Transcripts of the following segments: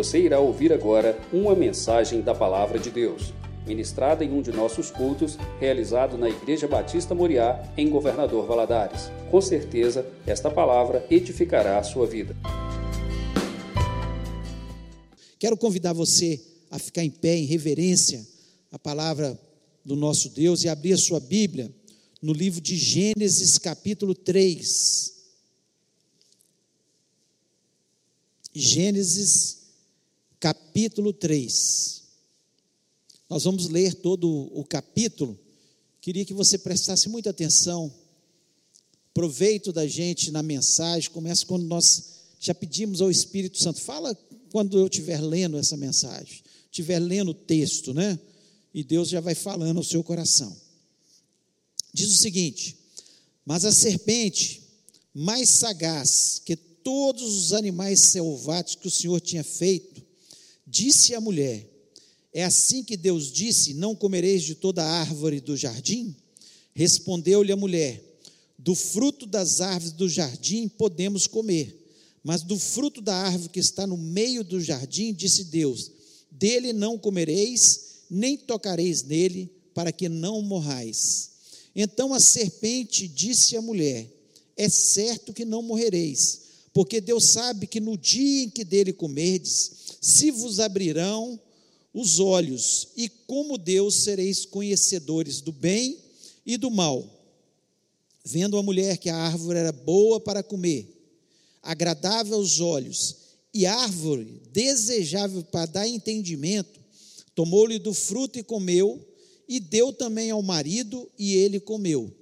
Você irá ouvir agora uma mensagem da Palavra de Deus, ministrada em um de nossos cultos, realizado na Igreja Batista Moriá, em Governador Valadares. Com certeza, esta palavra edificará a sua vida. Quero convidar você a ficar em pé em reverência à palavra do nosso Deus e abrir a sua Bíblia no livro de Gênesis, capítulo 3. Gênesis, capítulo 3. Nós vamos ler todo o capítulo. Queria que você prestasse muita atenção. Proveito da gente na mensagem. Começa quando nós já pedimos ao Espírito Santo. Fala quando eu estiver lendo essa mensagem, estiver lendo o texto, né? E Deus já vai falando ao seu coração. Diz o seguinte: Mas a serpente, mais sagaz que todos os animais selvagens que o Senhor tinha feito, disse à mulher: É assim que Deus disse: Não comereis de toda árvore do jardim? Respondeu-lhe a mulher: Do fruto das árvores do jardim podemos comer, mas do fruto da árvore que está no meio do jardim, disse Deus: Dele não comereis, nem tocareis nele, para que não morrais. Então a serpente disse à mulher: É certo que não morrereis, porque Deus sabe que no dia em que dele comerdes, se vos abrirão os olhos, e como Deus sereis conhecedores do bem e do mal. Vendo a mulher que a árvore era boa para comer, agradável aos olhos e árvore desejável para dar entendimento, tomou-lhe do fruto e comeu, e deu também ao marido, e ele comeu.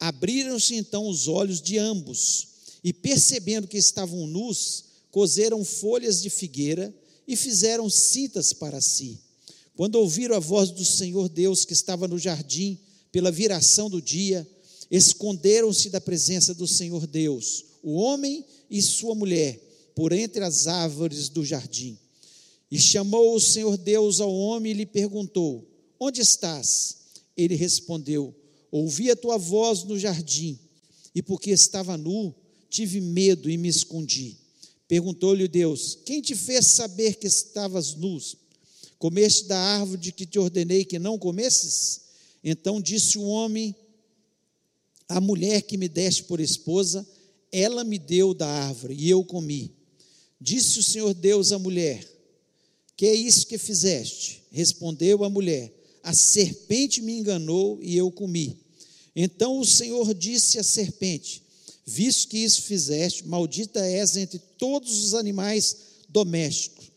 Abriram-se então os olhos de ambos, e percebendo que estavam nus, coseram folhas de figueira e fizeram cintas para si. Quando ouviram a voz do Senhor Deus que estava no jardim, pela viração do dia, esconderam-se da presença do Senhor Deus, o homem e sua mulher, por entre as árvores do jardim. E chamou o Senhor Deus ao homem e lhe perguntou: Onde estás? Ele respondeu: Ouvi a tua voz no jardim, e porque estava nu, tive medo e me escondi. Perguntou-lhe Deus: Quem te fez saber que estavas nus? Comeste da árvore de que te ordenei que não comesses? Então disse o homem: A mulher que me deste por esposa, ela me deu da árvore e eu comi. Disse o Senhor Deus à mulher: Que é isso que fizeste? Respondeu a mulher: A serpente me enganou e eu comi. Então o Senhor disse à serpente: Visto que isso fizeste, maldita és entre todos os animais domésticos,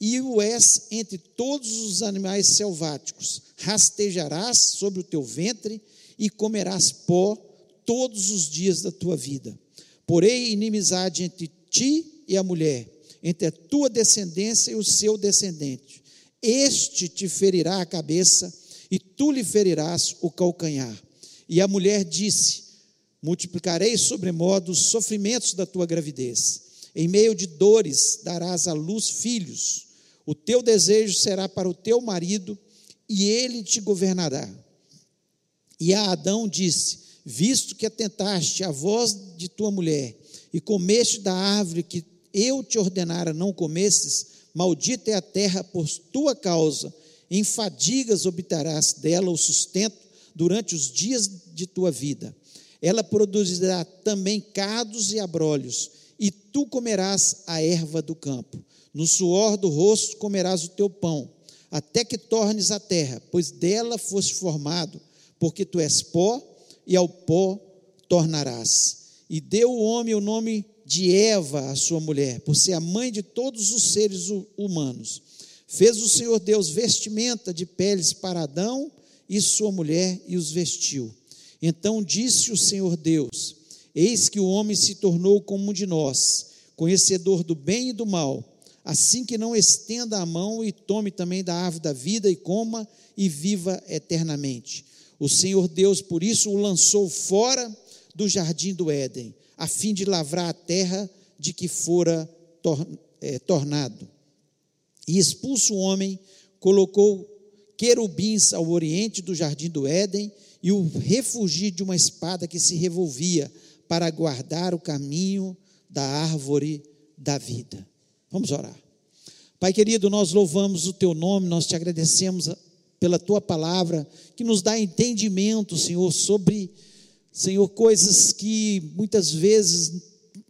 e o és entre todos os animais selváticos. Rastejarás sobre o teu ventre e comerás pó todos os dias da tua vida. Porém, inimizade entre ti e a mulher, entre a tua descendência e o seu descendente. Este te ferirá a cabeça e tu lhe ferirás o calcanhar. E a mulher disse: Multiplicarei sobremodo os sofrimentos da tua gravidez. Em meio de dores darás à luz filhos. O teu desejo será para o teu marido e ele te governará. E a Adão disse: visto que atentaste à voz de tua mulher e comeste da árvore que eu te ordenara não comesses, maldita é a terra por tua causa, em fadigas obterás dela o sustento durante os dias de tua vida. Ela produzirá também cardos e abrolhos, e tu comerás a erva do campo. No suor do rosto comerás o teu pão, até que tornes a terra, pois dela foste formado, porque tu és pó e ao pó tornarás. E deu o homem o nome de Eva, a sua mulher, por ser a mãe de todos os seres humanos. Fez o Senhor Deus vestimenta de peles para Adão e sua mulher e os vestiu. Então disse o Senhor Deus: Eis que o homem se tornou como um de nós, conhecedor do bem e do mal. Assim que não estenda a mão e tome também da árvore da vida e coma e viva eternamente. O Senhor Deus, por isso, o lançou fora do jardim do Éden, a fim de lavrar a terra de que fora tor é, tornado. E expulso o homem, colocou querubins ao oriente do jardim do Éden e o refugi de uma espada que se revolvia para guardar o caminho da árvore da vida. Vamos orar. Pai querido, nós louvamos o teu nome, nós te agradecemos pela tua palavra, que nos dá entendimento, Senhor, sobre, Senhor, coisas que muitas vezes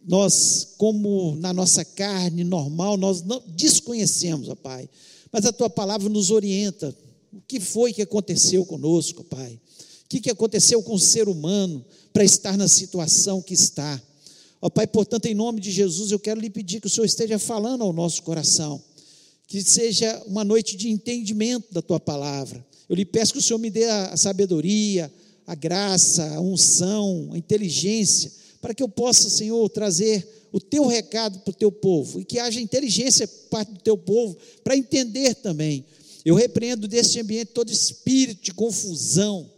nós, como na nossa carne normal, nós não desconhecemos, ó Pai. Mas a tua palavra nos orienta. O que foi que aconteceu conosco, Pai? Que, que aconteceu com o ser humano para estar na situação que está? Ó Pai, portanto, em nome de Jesus, eu quero lhe pedir que o Senhor esteja falando ao nosso coração que seja uma noite de entendimento da tua palavra. Eu lhe peço que o Senhor me dê a sabedoria, a graça, a unção, a inteligência, para que eu possa, Senhor, trazer o teu recado para o teu povo e que haja inteligência parte do teu povo para entender também. Eu repreendo deste ambiente todo espírito de confusão,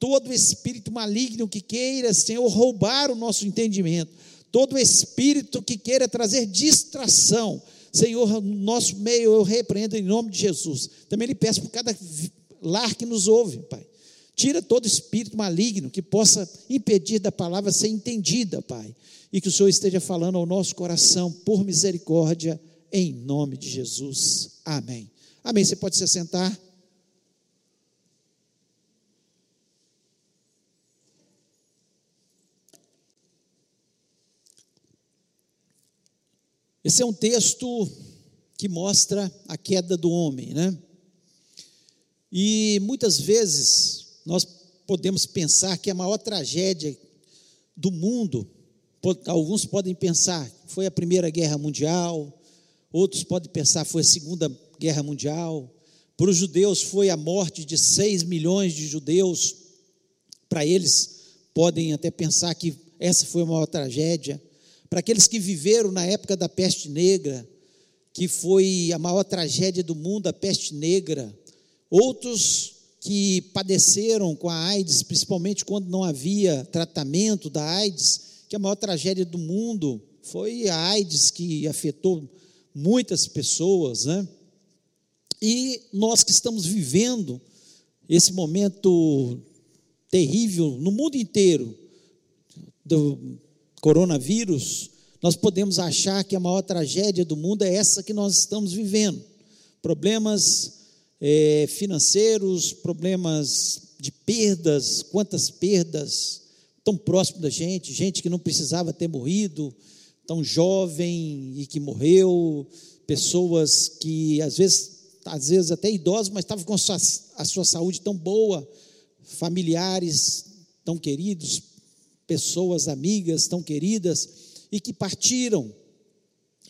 todo espírito maligno que queira, Senhor, roubar o nosso entendimento, todo espírito que queira trazer distração Senhor, no nosso meio eu repreendo em nome de Jesus. Também lhe peço por cada lar que nos ouve, Pai. Tira todo espírito maligno que possa impedir da palavra ser entendida, Pai. E que o Senhor esteja falando ao nosso coração por misericórdia, em nome de Jesus. Amém. Amém. Você pode se sentar. Esse é um texto que mostra a queda do homem, né? E muitas vezes nós podemos pensar que a maior tragédia do mundo, alguns podem pensar foi a Primeira Guerra Mundial, outros podem pensar foi a Segunda Guerra Mundial. Para os judeus foi a morte de 6 milhões de judeus. Para eles podem até pensar que essa foi a maior tragédia para aqueles que viveram na época da peste negra, que foi a maior tragédia do mundo, a peste negra, outros que padeceram com a AIDS, principalmente quando não havia tratamento da AIDS, que a maior tragédia do mundo foi a AIDS que afetou muitas pessoas, né? E nós que estamos vivendo esse momento terrível no mundo inteiro, do, coronavírus, nós podemos achar que a maior tragédia do mundo é essa que nós estamos vivendo. Problemas é, financeiros, problemas de perdas, quantas perdas tão próximo da gente, gente que não precisava ter morrido, tão jovem e que morreu, pessoas que às vezes, às vezes até idosos, mas estavam com a sua, a sua saúde tão boa, familiares tão queridos, pessoas amigas tão queridas e que partiram.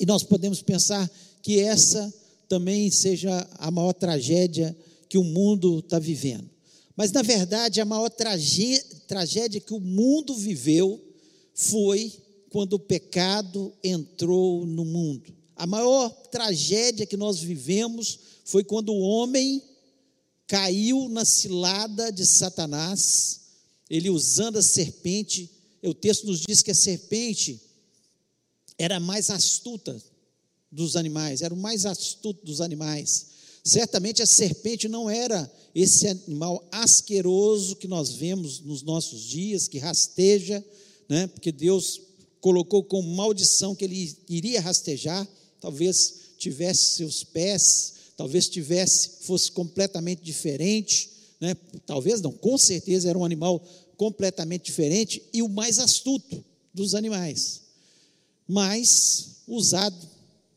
E nós podemos pensar que essa também seja a maior tragédia que o mundo está vivendo. Mas, na verdade, a maior tragédia que o mundo viveu foi quando o pecado entrou no mundo. A maior tragédia que nós vivemos foi quando o homem caiu na cilada de Satanás ele usando a serpente, o texto nos diz que a serpente era mais astuta dos animais, era o mais astuto dos animais. Certamente a serpente não era esse animal asqueroso que nós vemos nos nossos dias, que rasteja, né? porque Deus colocou como maldição que ele iria rastejar, talvez tivesse seus pés, talvez tivesse, fosse completamente diferente, né? talvez não, com certeza era um animal completamente diferente e o mais astuto dos animais, mas usado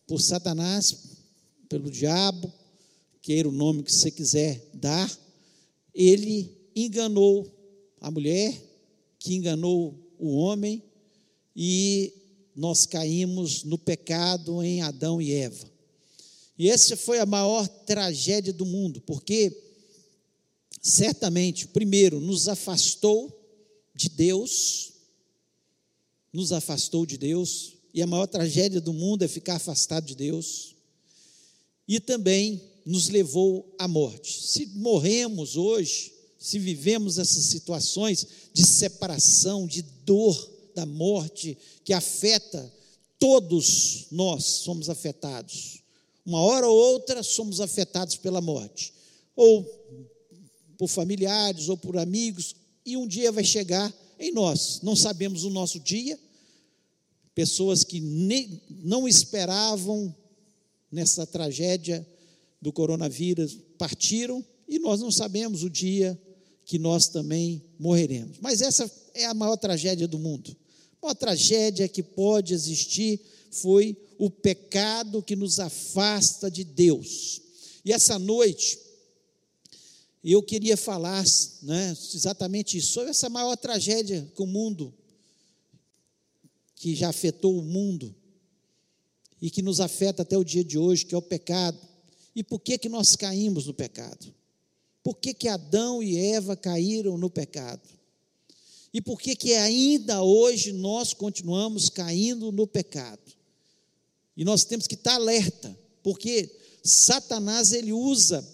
por Satanás, pelo diabo, queira o nome que você quiser dar, ele enganou a mulher, que enganou o homem, e nós caímos no pecado em Adão e Eva. E essa foi a maior tragédia do mundo, porque certamente, primeiro, nos afastou de Deus, nos afastou de Deus, e a maior tragédia do mundo é ficar afastado de Deus, e também nos levou à morte. Se morremos hoje, se vivemos essas situações de separação, de dor da morte, que afeta todos nós, somos afetados. Uma hora ou outra somos afetados pela morte, ou por familiares ou por amigos, e um dia vai chegar em nós. Não sabemos o nosso dia, pessoas que nem, não esperavam nessa tragédia do coronavírus partiram e nós não sabemos o dia que nós também morreremos. Mas essa é a maior tragédia do mundo. A maior tragédia que pode existir foi o pecado que nos afasta de Deus. E essa noite, eu queria falar né, exatamente isso, sobre essa maior tragédia que o mundo, que já afetou o mundo, e que nos afeta até o dia de hoje, que é o pecado. E por que, que nós caímos no pecado? Por que, que Adão e Eva caíram no pecado? E por que, que ainda hoje nós continuamos caindo no pecado? E nós temos que estar alerta, porque Satanás ele usa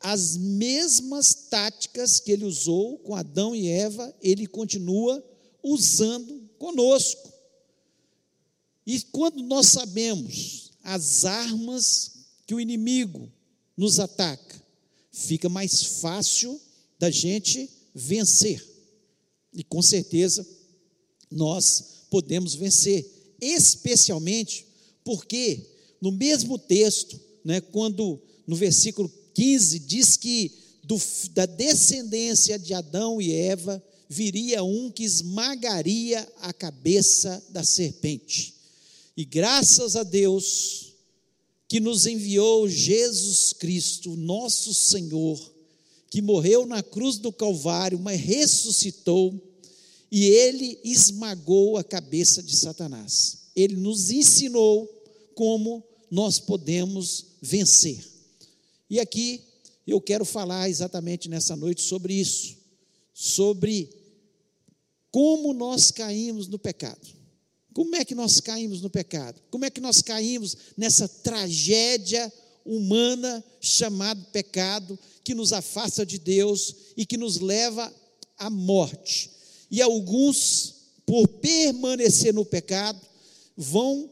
as mesmas táticas que ele usou com Adão e Eva, ele continua usando conosco. E quando nós sabemos as armas que o inimigo nos ataca, fica mais fácil da gente vencer. E com certeza nós podemos vencer, especialmente porque no mesmo texto, né, quando no versículo 15 diz que do, da descendência de Adão e Eva viria um que esmagaria a cabeça da serpente. E graças a Deus que nos enviou Jesus Cristo, nosso Senhor, que morreu na cruz do Calvário, mas ressuscitou, e ele esmagou a cabeça de Satanás. Ele nos ensinou como nós podemos vencer. E aqui eu quero falar exatamente nessa noite sobre isso, sobre como nós caímos no pecado. Como é que nós caímos no pecado? Como é que nós caímos nessa tragédia humana chamada pecado, que nos afasta de Deus e que nos leva à morte? E alguns, por permanecer no pecado, vão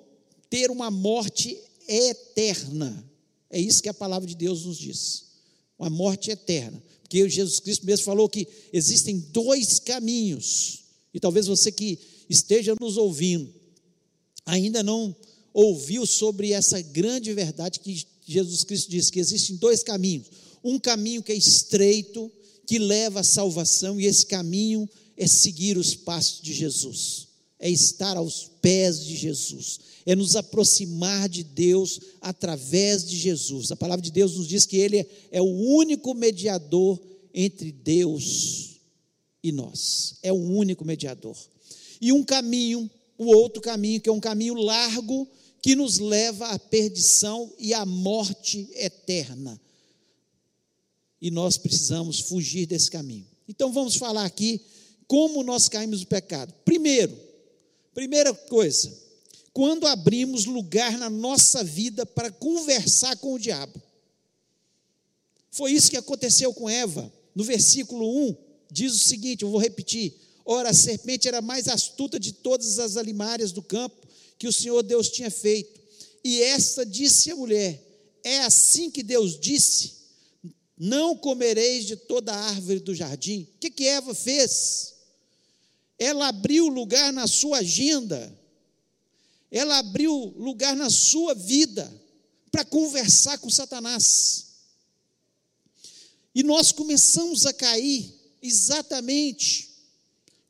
ter uma morte eterna. É isso que a palavra de Deus nos diz. Uma morte eterna. Porque Jesus Cristo mesmo falou que existem dois caminhos. E talvez você que esteja nos ouvindo, ainda não ouviu sobre essa grande verdade que Jesus Cristo disse: que existem dois caminhos. Um caminho que é estreito, que leva à salvação, e esse caminho é seguir os passos de Jesus, é estar aos pés de Jesus, é nos aproximar de Deus através de Jesus. A palavra de Deus nos diz que Ele é o único mediador entre Deus e nós, é o único mediador e um caminho, o outro caminho, que é um caminho largo, que nos leva à perdição e à morte eterna. E nós precisamos fugir desse caminho. Então vamos falar aqui como nós caímos no pecado. Primeiro, primeira coisa, quando abrimos lugar na nossa vida para conversar com o diabo. Foi isso que aconteceu com Eva. No versículo 1, diz o seguinte: eu vou repetir. Ora, a serpente era mais astuta de todas as alimárias do campo que o Senhor Deus tinha feito. E esta disse à mulher: É assim que Deus disse: Não comereis de toda a árvore do jardim. O que, que Eva fez? Ela abriu lugar na sua agenda, ela abriu lugar na sua vida para conversar com Satanás. E nós começamos a cair exatamente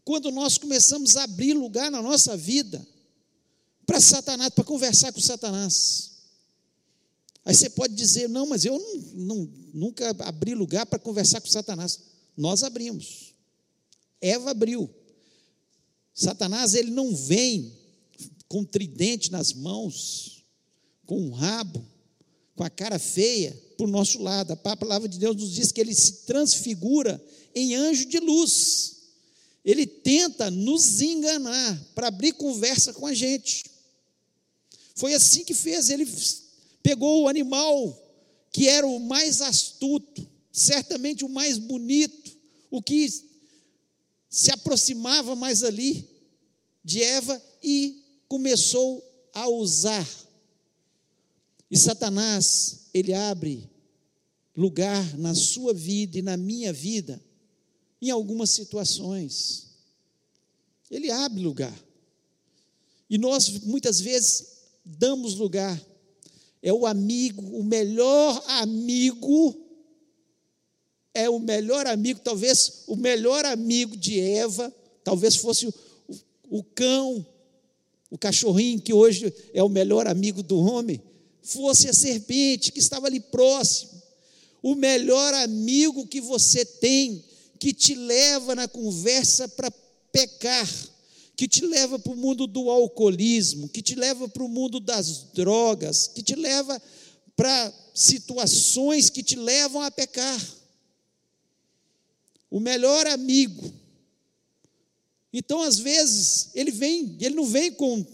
quando nós começamos a abrir lugar na nossa vida para Satanás, para conversar com Satanás. Aí você pode dizer, não, mas eu não, não, nunca abri lugar para conversar com Satanás. Nós abrimos. Eva abriu. Satanás, ele não vem com tridente nas mãos, com um rabo, com a cara feia, para o nosso lado. A palavra de Deus nos diz que ele se transfigura em anjo de luz ele tenta nos enganar para abrir conversa com a gente. Foi assim que fez. Ele pegou o animal que era o mais astuto, certamente o mais bonito, o que se aproximava mais ali de Eva e começou a usar. E Satanás, ele abre lugar na sua vida e na minha vida em algumas situações. Ele abre lugar. E nós, muitas vezes, damos lugar. é o amigo, o melhor amigo, é o melhor amigo, talvez o melhor amigo de Eva, talvez fosse o, o, cão, o cachorrinho que hoje é o melhor amigo do homem, fosse a serpente que estava ali próximo. O melhor amigo que você tem, que te leva na conversa para pecar, que te leva para o mundo do alcoolismo, que te leva para o mundo das drogas, que te leva para situações que te levam a pecar. O melhor amigo. Então, às vezes, ele vem, ele não vem com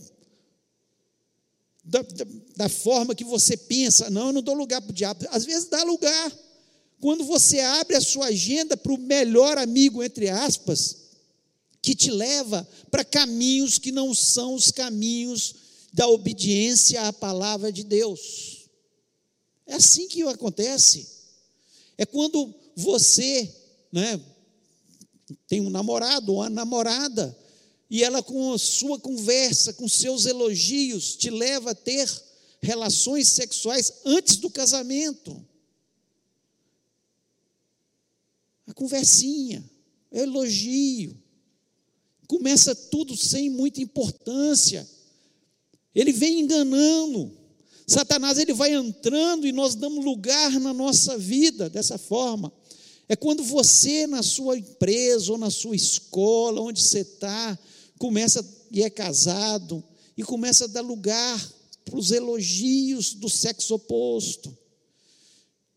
da, da, da, forma que você pensa, não, eu não dou lugar para o diabo. Às vezes dá lugar. Quando você abre a sua agenda para o melhor amigo, entre aspas, que te leva para caminhos que não são os caminhos da obediência à palavra de Deus. É assim que acontece. É quando você né, tem um namorado uma namorada, e ela, com a sua conversa, com seus elogios, te leva a ter relações sexuais antes do casamento. A conversinha, o elogio. Começa tudo sem muita importância. Ele vem enganando. Satanás ele vai entrando e nós damos lugar na nossa vida dessa forma. É quando você, na sua empresa ou na sua escola, onde você está, começa e é casado, e começa a dar lugar para os elogios do sexo oposto.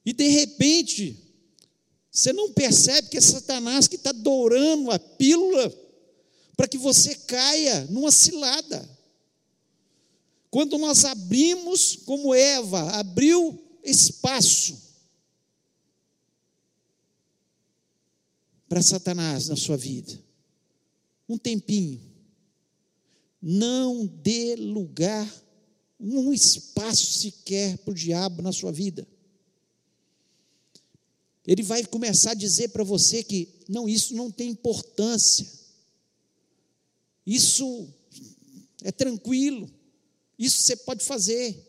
E de repente, você não percebe que é Satanás que está dourando a pílula para que você caia numa cilada. Quando nós abrimos, como Eva abriu espaço para Satanás na sua vida, um tempinho, não dê lugar, um espaço sequer para o diabo na sua vida. Ele vai começar a dizer para você que, não, isso não tem importância, isso é tranquilo, isso você pode fazer.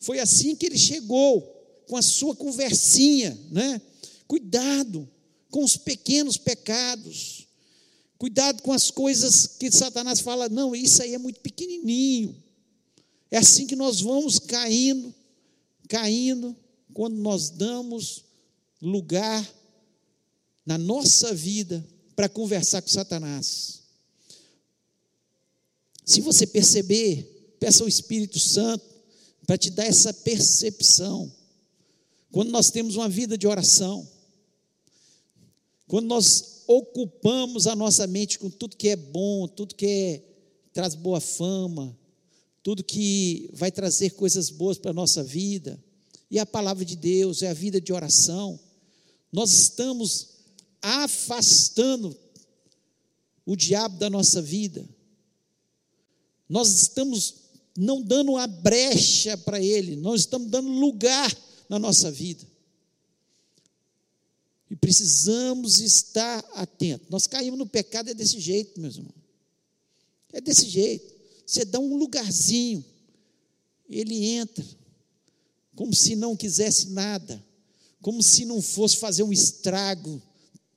Foi assim que ele chegou, com a sua conversinha, né? Cuidado com os pequenos pecados. Cuidado com as coisas que Satanás fala, não, isso aí é muito pequenininho. É assim que nós vamos caindo, caindo, quando nós damos lugar na nossa vida para conversar com Satanás. Se você perceber, peça ao Espírito Santo para te dar essa percepção. Quando nós temos uma vida de oração, quando nós ocupamos a nossa mente com tudo que é bom, tudo que é, traz boa fama, tudo que vai trazer coisas boas para a nossa vida, e a palavra de Deus, é a vida de oração, nós estamos afastando o diabo da nossa vida, nós estamos não dando uma brecha para ele, nós estamos dando lugar na nossa vida. E precisamos estar atentos. Nós caímos no pecado, é desse jeito, meus irmãos. É desse jeito. Você dá um lugarzinho, ele entra, como se não quisesse nada, como se não fosse fazer um estrago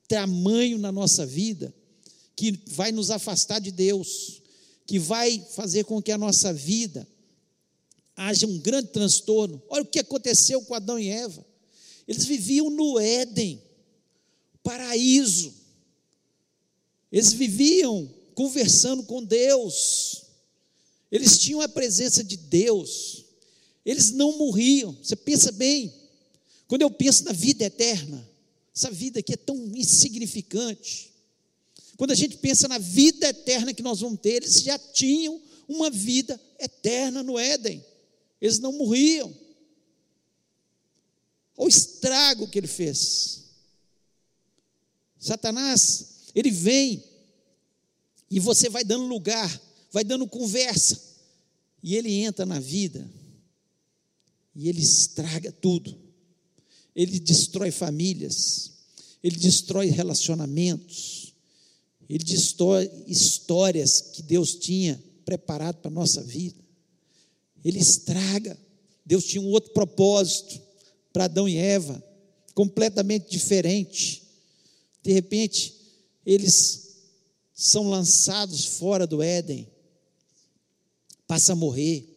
tamanho na nossa vida, que vai nos afastar de Deus, que vai fazer com que a nossa vida haja um grande transtorno. Olha o que aconteceu com Adão e Eva. Eles viviam no Éden, paraíso. Eles viviam conversando com Deus. Eles tinham a presença de Deus. Eles não morriam. Você pensa bem. Quando eu penso na vida eterna, essa vida aqui é tão insignificante. Quando a gente pensa na vida eterna que nós vamos ter, eles já tinham uma vida eterna no Éden. Eles não morriam. Olha o estrago que ele fez. Satanás, ele vem e você vai dando lugar, vai dando conversa, e ele entra na vida e ele estraga tudo. Ele destrói famílias, ele destrói relacionamentos, ele destrói histórias que Deus tinha preparado para a nossa vida. Ele estraga, Deus tinha um outro propósito para Adão e Eva, completamente diferente. De repente, eles são lançados fora do Éden, passa a morrer.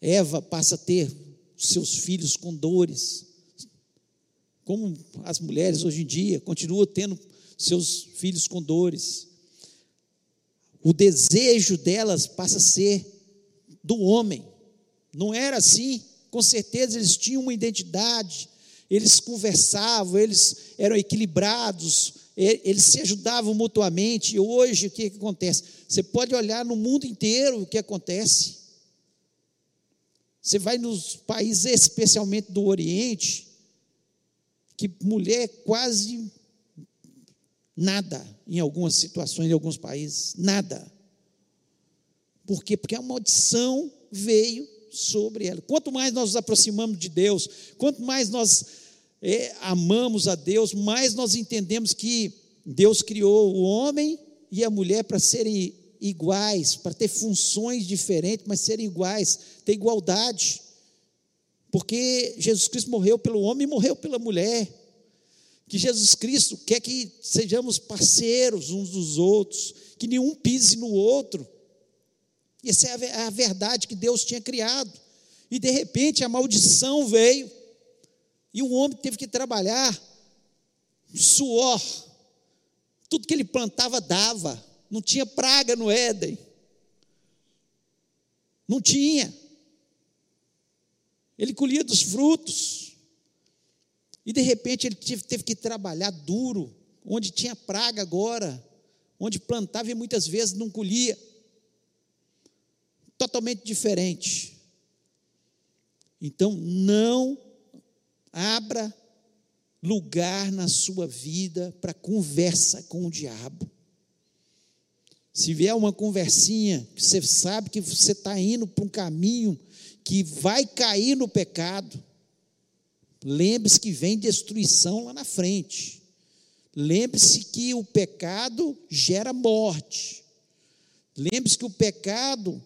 Eva passa a ter seus filhos com dores. Como as mulheres hoje em dia continuam tendo seus filhos com dores. O desejo delas passa a ser do homem. Não era assim. Com certeza eles tinham uma identidade, eles conversavam, eles eram equilibrados, eles se ajudavam mutuamente. E hoje o que, que acontece? Você pode olhar no mundo inteiro o que acontece. Você vai nos países, especialmente do Oriente, que mulher é quase nada em algumas situações, em alguns países, nada. Por quê? Porque a maldição veio sobre ela. Quanto mais nós nos aproximamos de Deus, quanto mais nós é, amamos a Deus, mais nós entendemos que Deus criou o homem e a mulher para serem iguais, para ter funções diferentes, mas serem iguais, ter igualdade. Porque Jesus Cristo morreu pelo homem e morreu pela mulher. Que Jesus Cristo quer que sejamos parceiros uns dos outros, que nenhum pise no outro. Essa é a verdade que Deus tinha criado. E de repente a maldição veio, e o homem teve que trabalhar, suor, tudo que ele plantava dava, não tinha praga no Éden, não tinha. Ele colhia dos frutos, e de repente ele teve que trabalhar duro, onde tinha praga agora, onde plantava e muitas vezes não colhia. Totalmente diferente. Então, não abra lugar na sua vida para conversa com o diabo. Se vier uma conversinha você sabe que você está indo para um caminho que vai cair no pecado, lembre-se que vem destruição lá na frente. Lembre-se que o pecado gera morte. Lembre-se que o pecado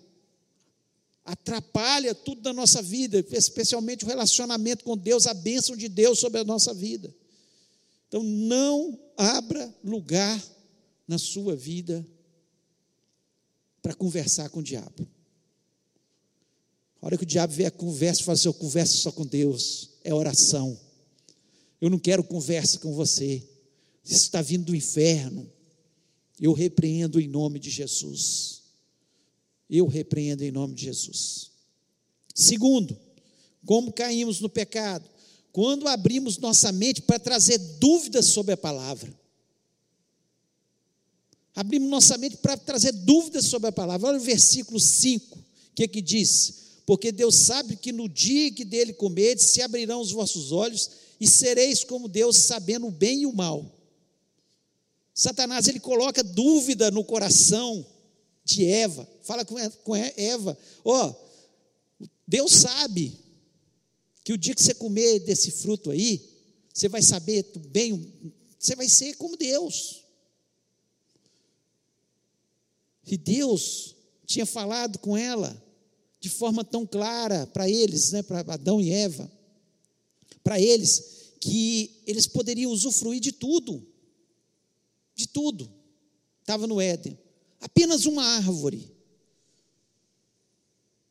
atrapalha tudo da nossa vida, especialmente o relacionamento com Deus, a bênção de Deus sobre a nossa vida. Então, não abra lugar na sua vida para conversar com o diabo. A hora que o diabo vier conversa, fala assim: eu converso só com Deus, é oração. Eu não quero conversa com você. Isso está vindo do inferno. Eu repreendo em nome de Jesus. Eu repreendo em nome de Jesus. Segundo, como caímos no pecado? Quando abrimos nossa mente para trazer dúvidas sobre a palavra. Abrimos nossa mente para trazer dúvidas sobre a palavra. Olha o versículo 5, o que, que diz? Porque Deus sabe que no dia que dele comerdes, se abrirão os vossos olhos e sereis como Deus, sabendo o bem e o mal. Satanás ele coloca dúvida no coração de Eva. Fala com Eva: Ó, oh, Deus sabe que o dia que você comer desse fruto aí, você vai saber bem, você vai ser como Deus. E Deus tinha falado com ela de forma tão clara para eles, né, para Adão e Eva, para eles, que eles poderiam usufruir de tudo, de tudo, estava no Éden apenas uma árvore,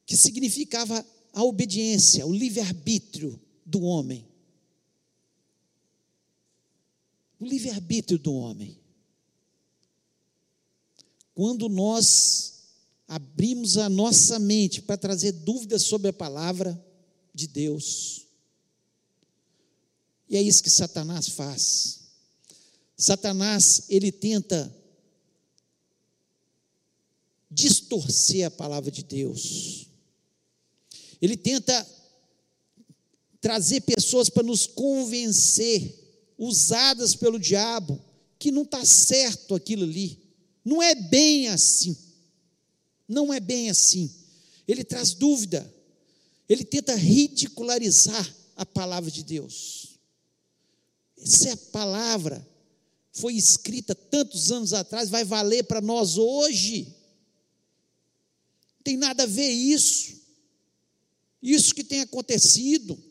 que significava a obediência, o livre-arbítrio do homem. O livre-arbítrio do homem. Quando nós abrimos a nossa mente para trazer dúvidas sobre a palavra de Deus, e é isso que Satanás faz. Satanás, ele tenta distorcer a palavra de Deus. Ele tenta trazer pessoas para nos convencer, usadas pelo diabo, que não está certo aquilo ali. Não é bem assim. Não é bem assim. Ele traz dúvida. Ele tenta ridicularizar a palavra de Deus. Essa é a palavra. Foi escrita tantos anos atrás, vai valer para nós hoje tem nada a ver isso. Isso que tem acontecido.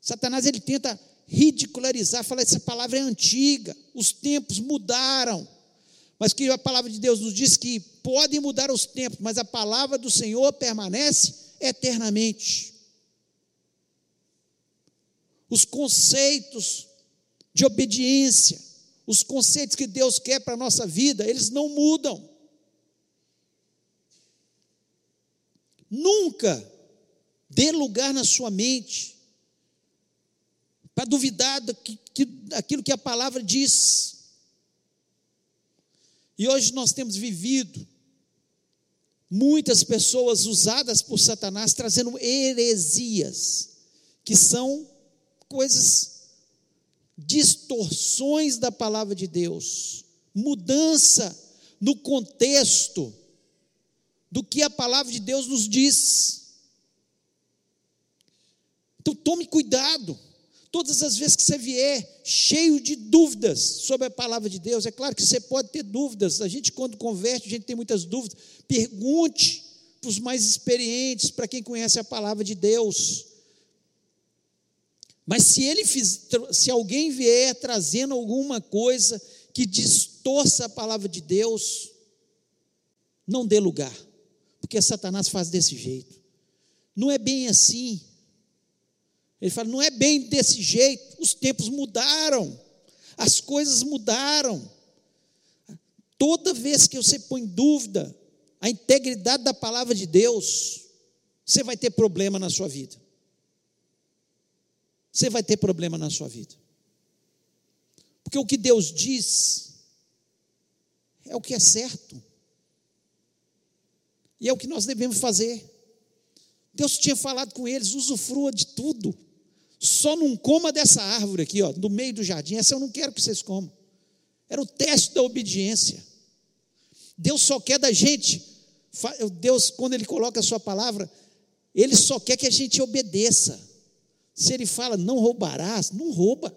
Satanás ele tenta ridicularizar, falar essa palavra é antiga, os tempos mudaram. Mas que a palavra de Deus nos diz que podem mudar os tempos, mas a palavra do Senhor permanece eternamente. Os conceitos de obediência, os conceitos que Deus quer para a nossa vida, eles não mudam. Nunca dê lugar na sua mente para duvidar daquilo que a palavra diz. E hoje nós temos vivido muitas pessoas usadas por Satanás trazendo heresias, que são coisas, distorções da palavra de Deus, mudança no contexto do que a palavra de Deus nos diz. Então tome cuidado. Todas as vezes que você vier cheio de dúvidas sobre a palavra de Deus, é claro que você pode ter dúvidas. A gente, quando converte, a gente tem muitas dúvidas. Pergunte para os mais experientes, para quem conhece a palavra de Deus. Mas se ele fiz, se alguém vier trazendo alguma coisa que distorça a palavra de Deus, não dê lugar porque Satanás faz desse jeito. Não é bem assim. Ele fala, não é bem desse jeito. Os tempos mudaram, as coisas mudaram. Toda vez que você põe em dúvida a integridade da palavra de Deus, você vai ter problema na sua vida. Você vai ter problema na sua vida. Porque o que Deus diz é o que é certo. E é o que nós devemos fazer. Deus tinha falado com eles: usufrua de tudo. Só não coma dessa árvore aqui, ó, no meio do jardim. Essa eu não quero que vocês comam. Era o teste da obediência. Deus só quer da gente. Deus, quando Ele coloca a Sua palavra, Ele só quer que a gente obedeça. Se Ele fala, não roubarás, não rouba.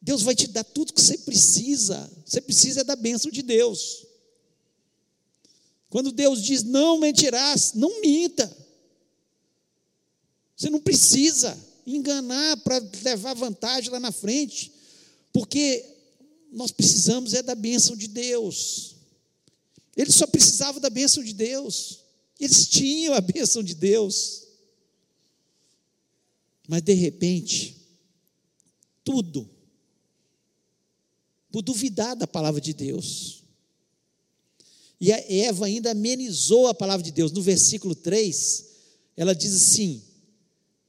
Deus vai te dar tudo que você precisa. Você precisa da bênção de Deus. Quando Deus diz não mentirás, não minta. Você não precisa enganar para levar vantagem lá na frente, porque nós precisamos é da bênção de Deus. Eles só precisavam da bênção de Deus. Eles tinham a bênção de Deus. Mas de repente, tudo, por duvidar da palavra de Deus, e a Eva ainda amenizou a palavra de Deus. No versículo 3, ela diz assim: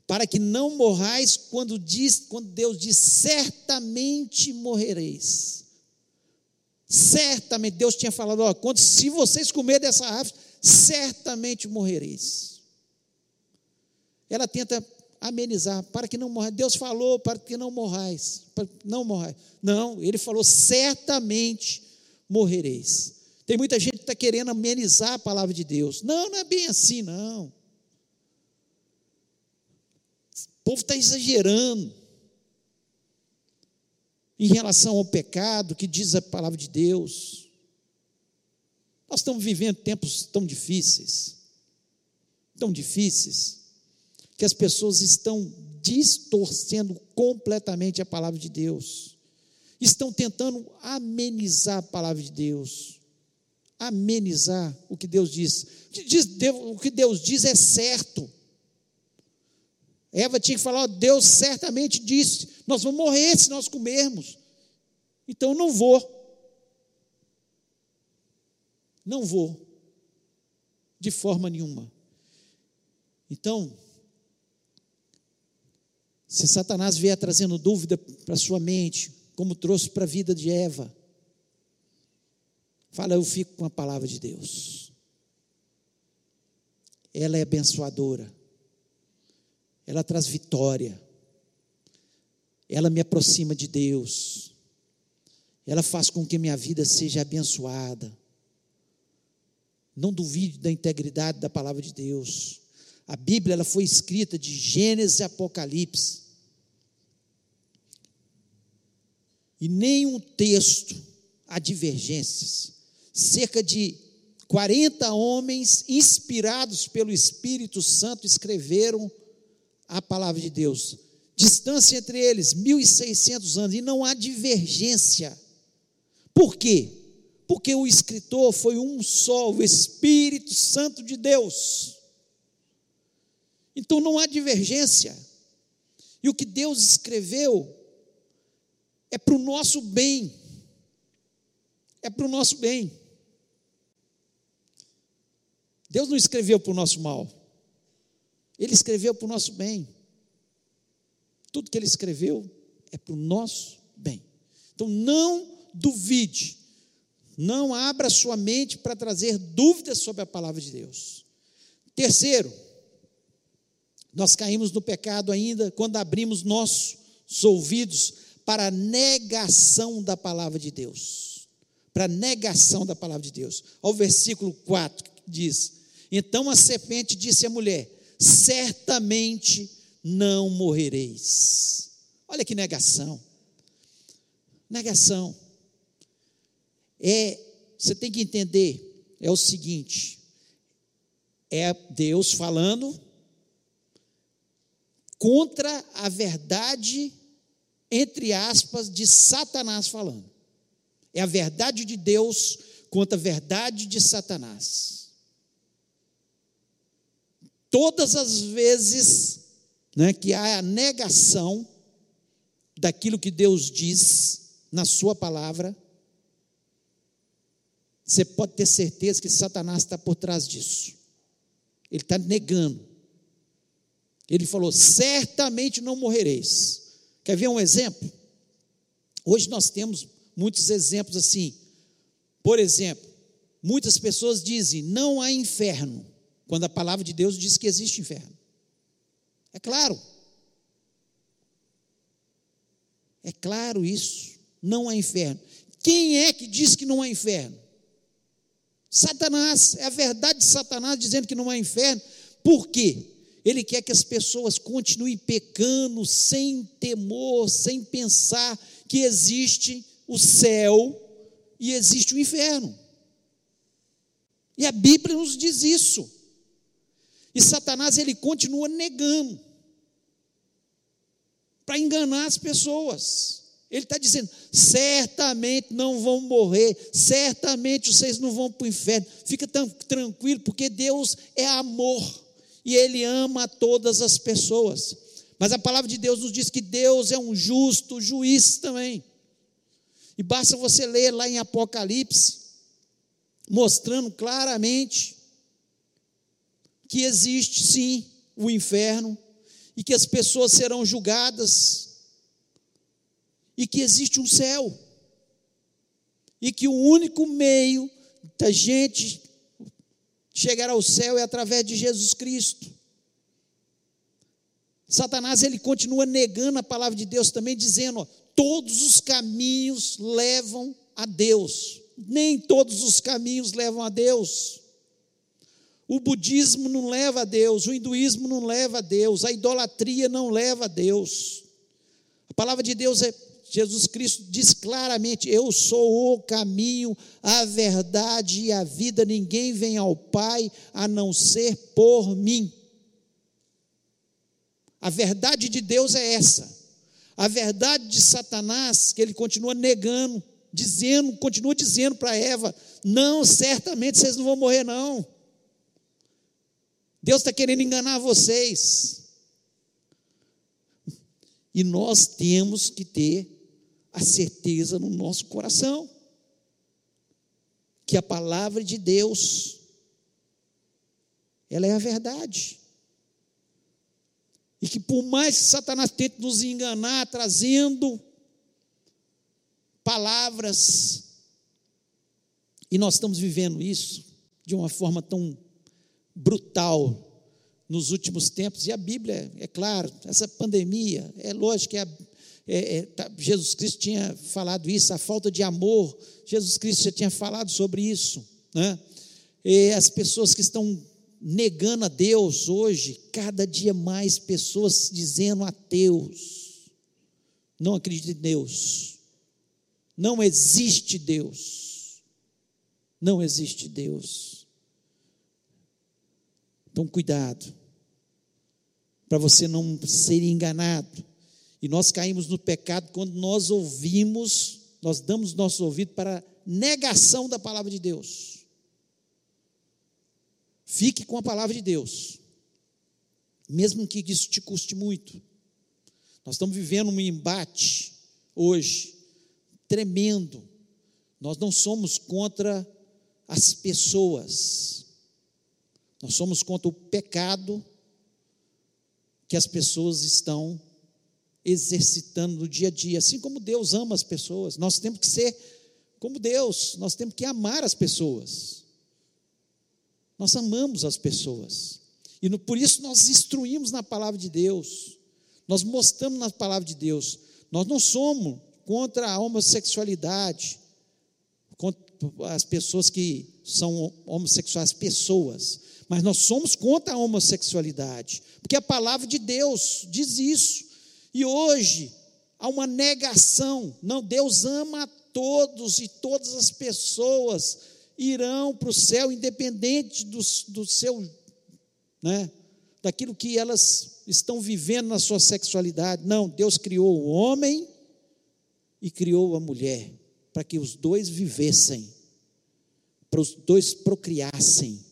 Para que não morrais quando, diz, quando Deus diz, certamente morrereis. Certamente, Deus tinha falado: ó, quando, se vocês comerem dessa árvore, certamente morrereis. Ela tenta amenizar, para que não morrais. Deus falou para que não morrais, para não morrais. Não, ele falou certamente morrereis. Tem muita gente que está querendo amenizar a palavra de Deus. Não, não é bem assim, não. O povo está exagerando em relação ao pecado que diz a palavra de Deus. Nós estamos vivendo tempos tão difíceis, tão difíceis, que as pessoas estão distorcendo completamente a palavra de Deus, estão tentando amenizar a palavra de Deus amenizar o que Deus diz. O que Deus diz é certo. Eva tinha que falar: Deus certamente disse: nós vamos morrer se nós comermos. Então não vou. Não vou. De forma nenhuma. Então, se Satanás vier trazendo dúvida para sua mente, como trouxe para a vida de Eva, Fala, eu fico com a palavra de Deus. Ela é abençoadora. Ela traz vitória. Ela me aproxima de Deus. Ela faz com que minha vida seja abençoada. Não duvide da integridade da palavra de Deus. A Bíblia ela foi escrita de Gênesis e Apocalipse. E nenhum texto há divergências cerca de 40 homens inspirados pelo Espírito Santo escreveram a palavra de Deus. Distância entre eles, 1.600 anos, e não há divergência. Por quê? Porque o escritor foi um só, o Espírito Santo de Deus. Então não há divergência. E o que Deus escreveu é para o nosso bem. É para o nosso bem. Deus não escreveu para o nosso mal. Ele escreveu para o nosso bem. Tudo que ele escreveu é para o nosso bem. Então não duvide. Não abra sua mente para trazer dúvidas sobre a palavra de Deus. Terceiro, nós caímos no pecado ainda quando abrimos nossos ouvidos para a negação da palavra de Deus. Para a negação da palavra de Deus. Ao versículo 4 diz: Então a serpente disse à mulher: Certamente não morrereis. Olha que negação. Negação. É, você tem que entender, é o seguinte: é Deus falando contra a verdade, entre aspas, de Satanás falando. É a verdade de Deus contra a verdade de Satanás. Todas as vezes né, que há a negação daquilo que Deus diz na Sua palavra, você pode ter certeza que Satanás está por trás disso. Ele está negando. Ele falou: certamente não morrereis. Quer ver um exemplo? Hoje nós temos muitos exemplos assim. Por exemplo, muitas pessoas dizem: não há inferno, quando a palavra de Deus diz que existe inferno. É claro. É claro isso. Não há inferno. Quem é que diz que não há inferno? Satanás. É a verdade de Satanás dizendo que não há inferno. Por quê? Ele quer que as pessoas continuem pecando sem temor, sem pensar que existe o céu e existe o inferno. E a Bíblia nos diz isso. E Satanás ele continua negando para enganar as pessoas. Ele está dizendo: certamente não vão morrer, certamente vocês não vão para o inferno. Fica tão tranquilo, porque Deus é amor e Ele ama todas as pessoas. Mas a palavra de Deus nos diz que Deus é um justo juiz também. E basta você ler lá em Apocalipse, mostrando claramente que existe sim o inferno e que as pessoas serão julgadas e que existe um céu. E que o único meio da gente chegar ao céu é através de Jesus Cristo. Satanás ele continua negando a palavra de Deus também, dizendo: ó, todos os caminhos levam a Deus. Nem todos os caminhos levam a Deus. O budismo não leva a Deus, o hinduísmo não leva a Deus, a idolatria não leva a Deus. A palavra de Deus é Jesus Cristo diz claramente: Eu sou o caminho, a verdade e a vida, ninguém vem ao Pai a não ser por mim. A verdade de Deus é essa. A verdade de Satanás, que ele continua negando, dizendo, continua dizendo para Eva: Não, certamente vocês não vão morrer, não. Deus está querendo enganar vocês. E nós temos que ter a certeza no nosso coração que a palavra de Deus ela é a verdade. E que por mais que Satanás tente nos enganar trazendo palavras e nós estamos vivendo isso de uma forma tão brutal nos últimos tempos, e a Bíblia, é claro, essa pandemia, é lógico que a, é, é, tá, Jesus Cristo tinha falado isso, a falta de amor, Jesus Cristo já tinha falado sobre isso. Né? E as pessoas que estão negando a Deus hoje, cada dia mais pessoas dizendo ateus, não acredito em Deus, não existe Deus, não existe Deus. Então, cuidado, para você não ser enganado. E nós caímos no pecado quando nós ouvimos, nós damos nosso ouvido para negação da palavra de Deus. Fique com a palavra de Deus, mesmo que isso te custe muito. Nós estamos vivendo um embate hoje tremendo. Nós não somos contra as pessoas, nós somos contra o pecado que as pessoas estão exercitando no dia a dia, assim como Deus ama as pessoas. Nós temos que ser como Deus, nós temos que amar as pessoas. Nós amamos as pessoas. E no, por isso nós instruímos na palavra de Deus. Nós mostramos na palavra de Deus. Nós não somos contra a homossexualidade, contra as pessoas que são homossexuais, pessoas, mas nós somos contra a homossexualidade, porque a palavra de Deus diz isso. E hoje há uma negação. Não, Deus ama a todos e todas as pessoas irão para o céu, independente do, do seu, né, daquilo que elas estão vivendo na sua sexualidade. Não, Deus criou o homem e criou a mulher para que os dois vivessem, para os dois procriassem.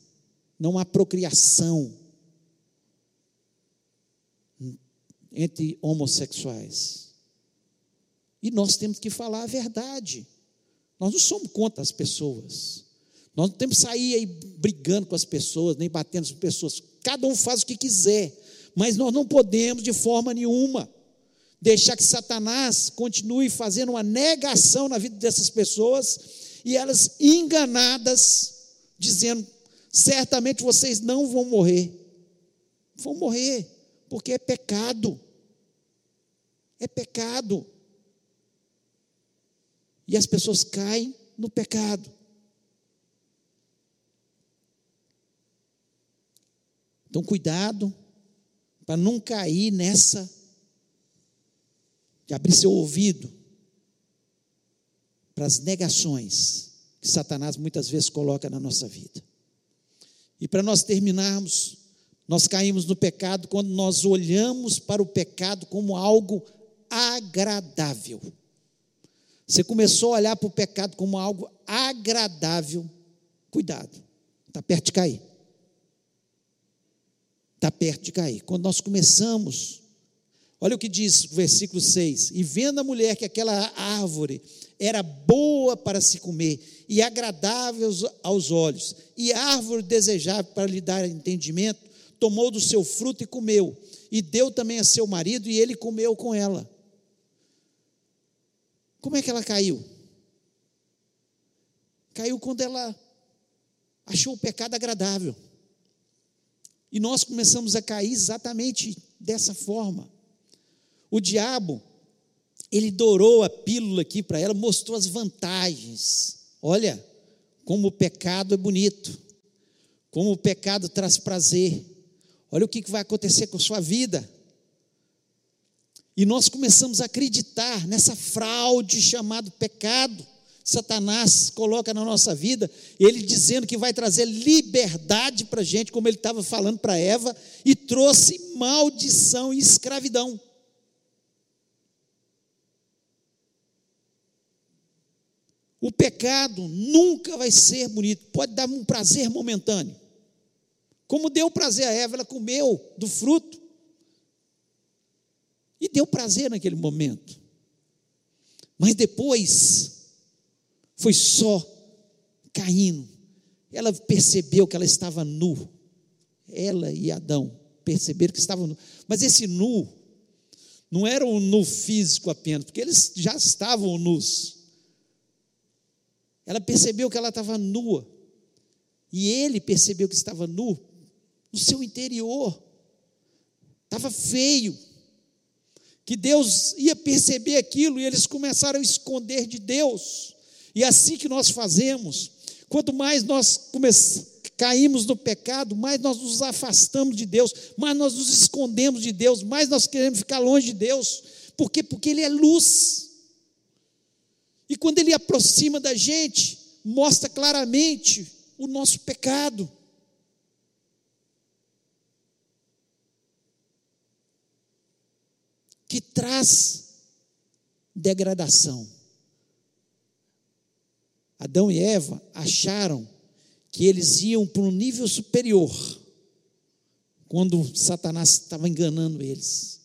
Não há procriação entre homossexuais. E nós temos que falar a verdade. Nós não somos contra as pessoas. Nós não temos que sair aí brigando com as pessoas, nem batendo as pessoas. Cada um faz o que quiser. Mas nós não podemos, de forma nenhuma, deixar que Satanás continue fazendo uma negação na vida dessas pessoas e elas enganadas, dizendo: certamente vocês não vão morrer. Vão morrer porque é pecado. É pecado. E as pessoas caem no pecado. Então, cuidado para não cair nessa, de abrir seu ouvido para as negações que Satanás muitas vezes coloca na nossa vida. E para nós terminarmos, nós caímos no pecado quando nós olhamos para o pecado como algo agradável. Você começou a olhar para o pecado como algo agradável. Cuidado, está perto de cair. Está perto de cair. Quando nós começamos, olha o que diz o versículo 6: E vendo a mulher que aquela árvore era boa para se comer e agradável aos olhos, e árvore desejável para lhe dar entendimento, tomou do seu fruto e comeu, e deu também a seu marido, e ele comeu com ela. Como é que ela caiu? Caiu quando ela achou o pecado agradável. E nós começamos a cair exatamente dessa forma. O diabo, ele dourou a pílula aqui para ela, mostrou as vantagens. Olha, como o pecado é bonito, como o pecado traz prazer, Olha o que vai acontecer com a sua vida. E nós começamos a acreditar nessa fraude chamada pecado. Satanás coloca na nossa vida, ele dizendo que vai trazer liberdade para a gente, como ele estava falando para Eva, e trouxe maldição e escravidão. O pecado nunca vai ser bonito, pode dar um prazer momentâneo. Como deu prazer a Eva, ela comeu do fruto. E deu prazer naquele momento. Mas depois, foi só caindo. Ela percebeu que ela estava nu. Ela e Adão perceberam que estavam nu. Mas esse nu, não era um nu físico apenas, porque eles já estavam nus. Ela percebeu que ela estava nua. E ele percebeu que estava nu no seu interior. Estava feio. Que Deus ia perceber aquilo e eles começaram a esconder de Deus. E é assim que nós fazemos. Quanto mais nós caímos no pecado, mais nós nos afastamos de Deus, mais nós nos escondemos de Deus, mais nós queremos ficar longe de Deus. Por quê? Porque Ele é luz. E quando ele aproxima da gente, mostra claramente o nosso pecado. Que traz degradação. Adão e Eva acharam que eles iam para um nível superior quando Satanás estava enganando eles.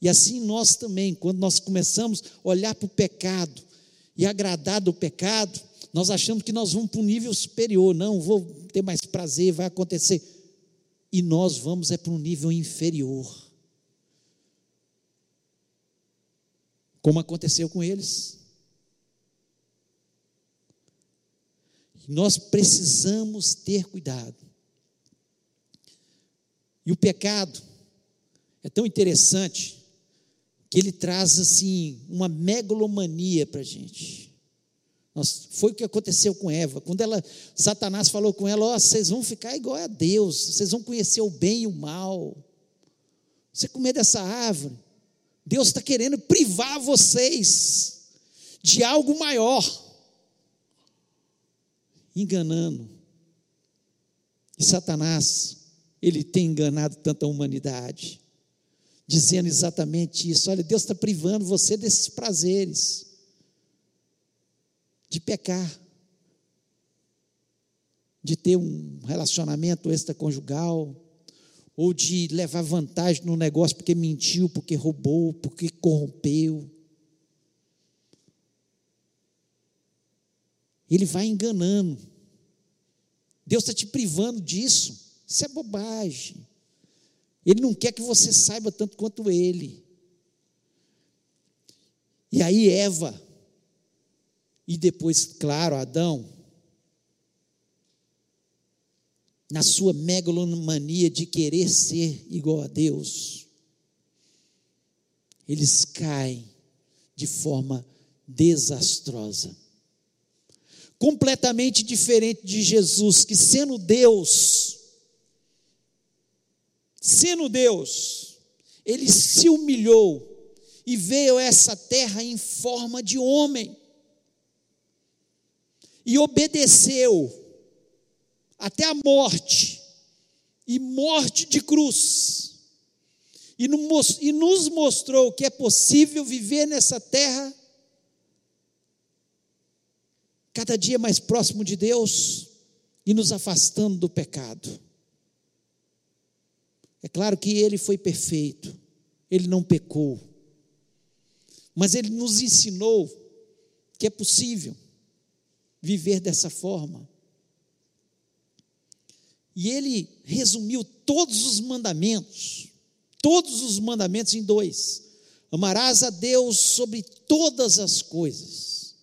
E assim nós também, quando nós começamos a olhar para o pecado, e agradar do pecado, nós achamos que nós vamos para um nível superior, não, vou ter mais prazer, vai acontecer. E nós vamos é para um nível inferior. Como aconteceu com eles. Nós precisamos ter cuidado. E o pecado é tão interessante que ele traz assim uma megalomania para a gente. Nossa, foi o que aconteceu com Eva. Quando ela, Satanás falou com ela: oh, vocês vão ficar igual a Deus, vocês vão conhecer o bem e o mal. Você comer dessa árvore, Deus está querendo privar vocês de algo maior enganando. E Satanás, ele tem enganado tanta humanidade, dizendo exatamente isso: olha, Deus está privando você desses prazeres, de pecar, de ter um relacionamento extraconjugal, ou de levar vantagem no negócio porque mentiu, porque roubou, porque corrompeu. Ele vai enganando. Deus está te privando disso. Isso é bobagem. Ele não quer que você saiba tanto quanto ele. E aí, Eva, e depois, claro, Adão, na sua megalomania de querer ser igual a Deus, eles caem de forma desastrosa completamente diferente de Jesus, que sendo Deus, sendo Deus, ele se humilhou e veio a essa terra em forma de homem e obedeceu até a morte e morte de cruz. E nos mostrou que é possível viver nessa terra cada dia mais próximo de Deus e nos afastando do pecado. É claro que ele foi perfeito, ele não pecou, mas ele nos ensinou que é possível viver dessa forma. E ele resumiu todos os mandamentos, todos os mandamentos em dois: amarás a Deus sobre todas as coisas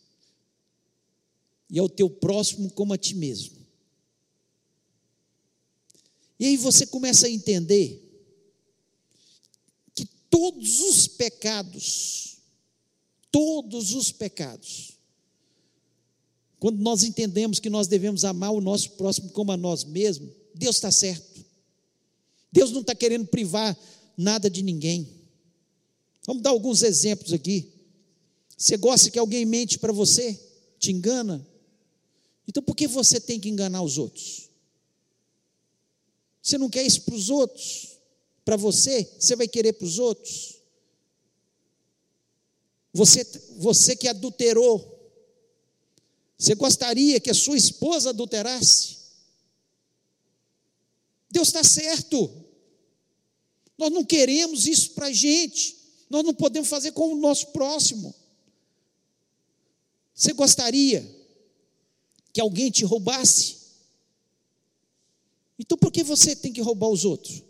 e ao teu próximo como a ti mesmo. E aí você começa a entender que todos os pecados, todos os pecados, quando nós entendemos que nós devemos amar o nosso próximo como a nós mesmos, Deus está certo. Deus não está querendo privar nada de ninguém. Vamos dar alguns exemplos aqui. Você gosta que alguém mente para você? Te engana? Então por que você tem que enganar os outros? Você não quer isso para os outros? Para você? Você vai querer para os outros? Você, você que adulterou, você gostaria que a sua esposa adulterasse? Deus está certo. Nós não queremos isso para a gente. Nós não podemos fazer com o nosso próximo. Você gostaria que alguém te roubasse. Então por que você tem que roubar os outros?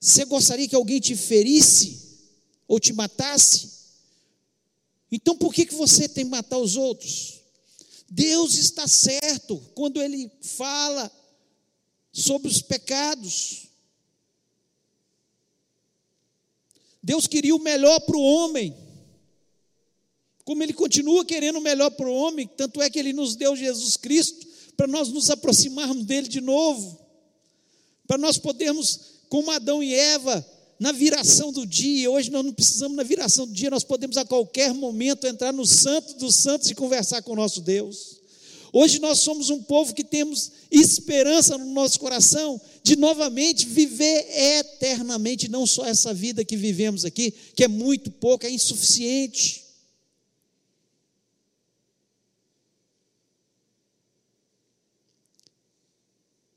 Você gostaria que alguém te ferisse ou te matasse? Então por que, que você tem que matar os outros? Deus está certo quando Ele fala sobre os pecados. Deus queria o melhor para o homem como ele continua querendo o melhor para o homem, tanto é que ele nos deu Jesus Cristo para nós nos aproximarmos dele de novo, para nós podermos, como Adão e Eva, na viração do dia, hoje nós não precisamos na viração do dia, nós podemos a qualquer momento entrar no santo dos santos e conversar com o nosso Deus. Hoje nós somos um povo que temos esperança no nosso coração de novamente viver eternamente, não só essa vida que vivemos aqui, que é muito pouco, é insuficiente.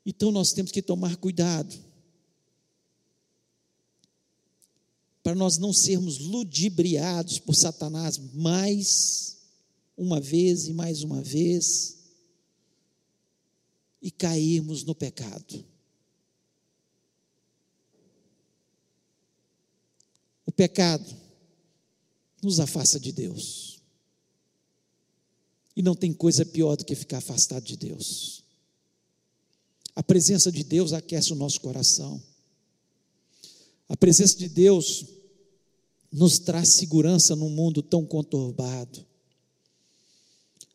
Então nós temos que tomar cuidado para nós não sermos ludibriados por Satanás mais uma vez e mais uma vez e cairmos no pecado. O pecado nos afasta de Deus. E não tem coisa pior do que ficar afastado de Deus. A presença de Deus aquece o nosso coração. A presença de Deus nos traz segurança num mundo tão conturbado.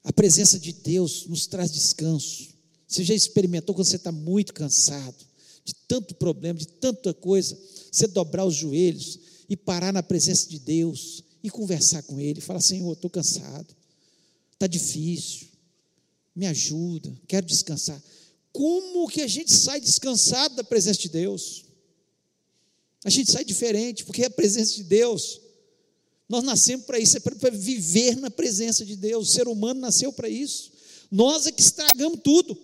A presença de Deus nos traz descanso. Você já experimentou quando você está muito cansado, de tanto problema, de tanta coisa, você dobrar os joelhos e parar na presença de Deus e conversar com Ele, falar: Senhor, estou cansado, está difícil, me ajuda, quero descansar. Como que a gente sai descansado da presença de Deus? A gente sai diferente, porque é a presença de Deus. Nós nascemos para isso, é para viver na presença de Deus. O ser humano nasceu para isso. Nós é que estragamos tudo.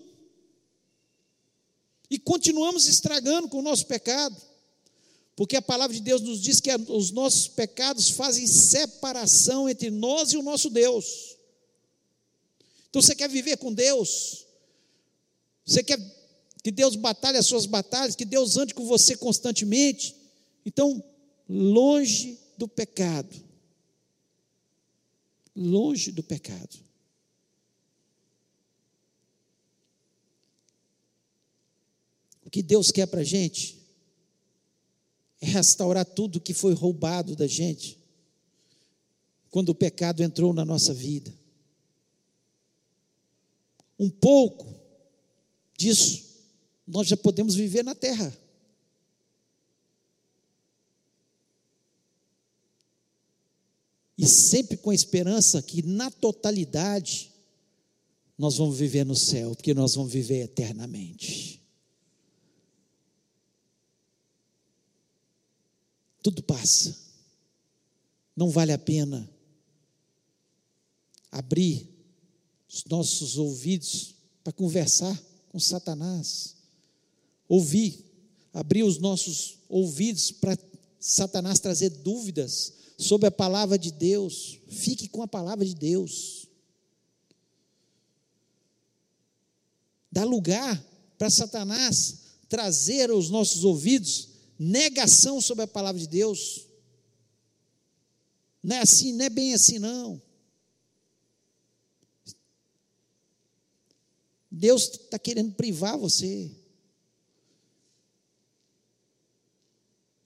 E continuamos estragando com o nosso pecado. Porque a palavra de Deus nos diz que os nossos pecados fazem separação entre nós e o nosso Deus. Então você quer viver com Deus? Você quer que Deus batalhe as suas batalhas, que Deus ande com você constantemente? Então, longe do pecado. Longe do pecado. O que Deus quer para a gente é restaurar tudo que foi roubado da gente quando o pecado entrou na nossa vida. Um pouco disso nós já podemos viver na terra. e sempre com a esperança que na totalidade nós vamos viver no céu, porque nós vamos viver eternamente. Tudo passa. Não vale a pena abrir os nossos ouvidos para conversar com Satanás. Ouvir, abrir os nossos ouvidos para Satanás trazer dúvidas sobre a palavra de Deus. Fique com a palavra de Deus. Dá lugar para Satanás trazer aos nossos ouvidos negação sobre a palavra de Deus. Não é assim, não é bem assim, não. Deus está querendo privar você.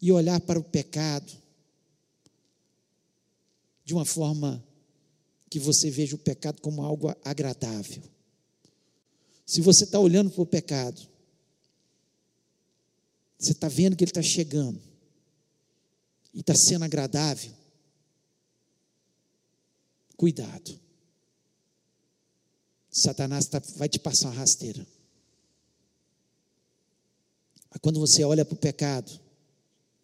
E olhar para o pecado de uma forma que você veja o pecado como algo agradável. Se você está olhando para o pecado, você está vendo que ele está chegando e está sendo agradável, cuidado. Satanás tá, vai te passar uma rasteira. Mas quando você olha para o pecado,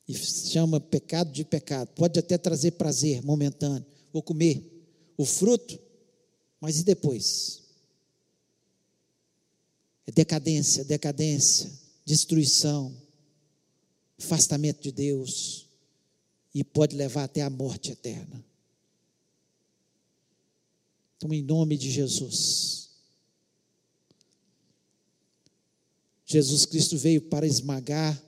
e chama pecado de pecado. Pode até trazer prazer momentâneo. Vou comer o fruto, mas e depois? É decadência, decadência, destruição, afastamento de Deus e pode levar até a morte eterna. Então, em nome de Jesus. Jesus Cristo veio para esmagar